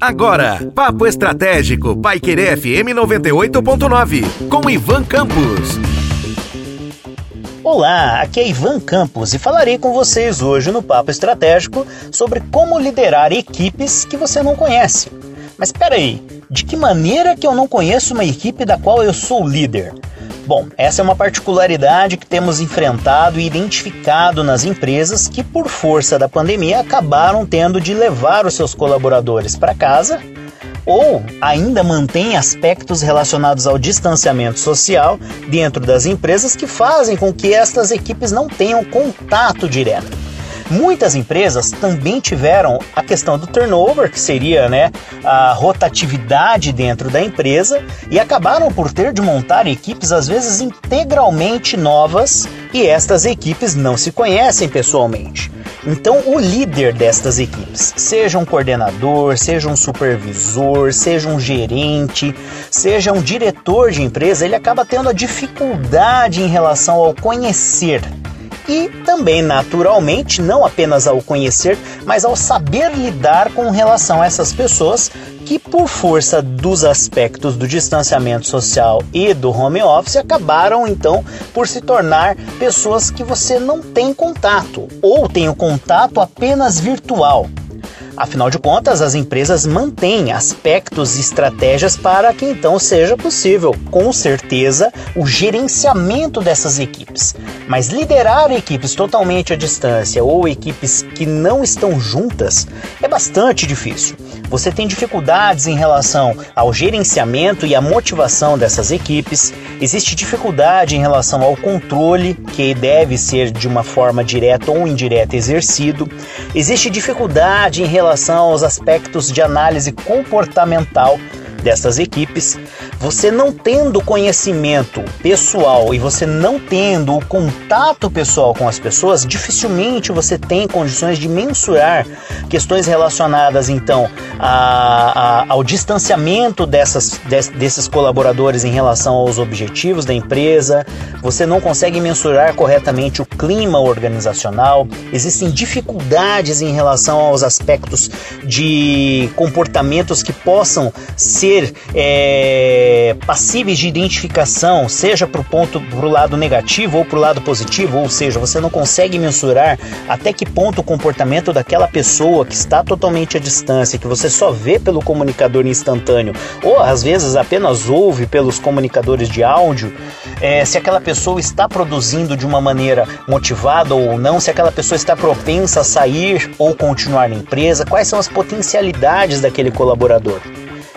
Agora, Papo Estratégico, Paiquerê FM 98.9, com Ivan Campos. Olá, aqui é Ivan Campos e falarei com vocês hoje no Papo Estratégico sobre como liderar equipes que você não conhece. Mas espera aí, de que maneira que eu não conheço uma equipe da qual eu sou líder? Bom, essa é uma particularidade que temos enfrentado e identificado nas empresas que, por força da pandemia, acabaram tendo de levar os seus colaboradores para casa ou ainda mantém aspectos relacionados ao distanciamento social dentro das empresas que fazem com que estas equipes não tenham contato direto. Muitas empresas também tiveram a questão do turnover, que seria né, a rotatividade dentro da empresa, e acabaram por ter de montar equipes às vezes integralmente novas e estas equipes não se conhecem pessoalmente. Então, o líder destas equipes, seja um coordenador, seja um supervisor, seja um gerente, seja um diretor de empresa, ele acaba tendo a dificuldade em relação ao conhecer e também, naturalmente, não apenas ao conhecer, mas ao saber lidar com relação a essas pessoas que, por força dos aspectos do distanciamento social e do home office, acabaram então por se tornar pessoas que você não tem contato ou tem o contato apenas virtual. Afinal de contas, as empresas mantêm aspectos e estratégias para que então seja possível, com certeza, o gerenciamento dessas equipes. Mas liderar equipes totalmente à distância ou equipes que não estão juntas é bastante difícil. Você tem dificuldades em relação ao gerenciamento e à motivação dessas equipes, existe dificuldade em relação ao controle, que deve ser de uma forma direta ou indireta exercido, existe dificuldade em relação aos aspectos de análise comportamental dessas equipes, você não tendo conhecimento pessoal e você não tendo o contato pessoal com as pessoas, dificilmente você tem condições de mensurar questões relacionadas então a, a, ao distanciamento dessas, desses colaboradores em relação aos objetivos da empresa, você não consegue mensurar corretamente o clima organizacional, existem dificuldades em relação aos aspectos de comportamentos que possam ser ser é, passíveis de identificação, seja para o ponto para o lado negativo ou para o lado positivo, ou seja, você não consegue mensurar até que ponto o comportamento daquela pessoa que está totalmente à distância, que você só vê pelo comunicador instantâneo, ou às vezes apenas ouve pelos comunicadores de áudio, é, se aquela pessoa está produzindo de uma maneira motivada ou não, se aquela pessoa está propensa a sair ou continuar na empresa, quais são as potencialidades daquele colaborador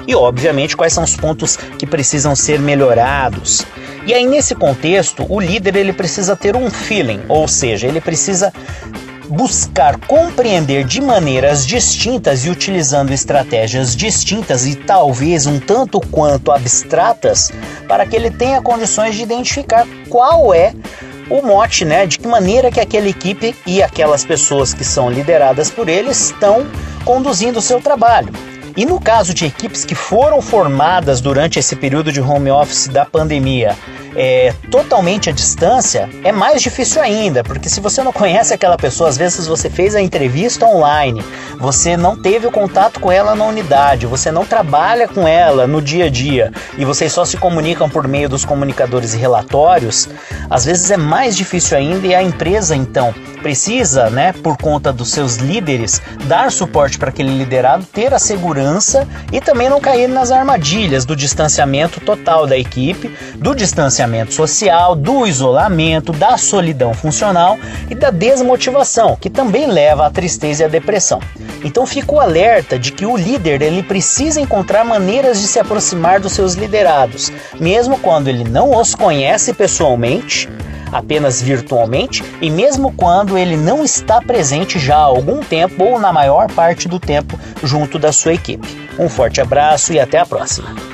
e, obviamente, quais são os pontos que precisam ser melhorados. E aí, nesse contexto, o líder ele precisa ter um feeling, ou seja, ele precisa buscar compreender de maneiras distintas e utilizando estratégias distintas e talvez um tanto quanto abstratas para que ele tenha condições de identificar qual é o mote, né, de que maneira que aquela equipe e aquelas pessoas que são lideradas por ele estão conduzindo o seu trabalho. E no caso de equipes que foram formadas durante esse período de home office da pandemia, é, totalmente à distância, é mais difícil ainda, porque se você não conhece aquela pessoa, às vezes você fez a entrevista online, você não teve o contato com ela na unidade, você não trabalha com ela no dia a dia e vocês só se comunicam por meio dos comunicadores e relatórios, às vezes é mais difícil ainda e a empresa então precisa, né, por conta dos seus líderes, dar suporte para aquele liderado ter a segurança e também não cair nas armadilhas do distanciamento total da equipe, do distanciamento distanciamento social, do isolamento, da solidão funcional e da desmotivação, que também leva à tristeza e à depressão. Então fico alerta de que o líder ele precisa encontrar maneiras de se aproximar dos seus liderados, mesmo quando ele não os conhece pessoalmente, apenas virtualmente, e mesmo quando ele não está presente já há algum tempo ou na maior parte do tempo junto da sua equipe. Um forte abraço e até a próxima.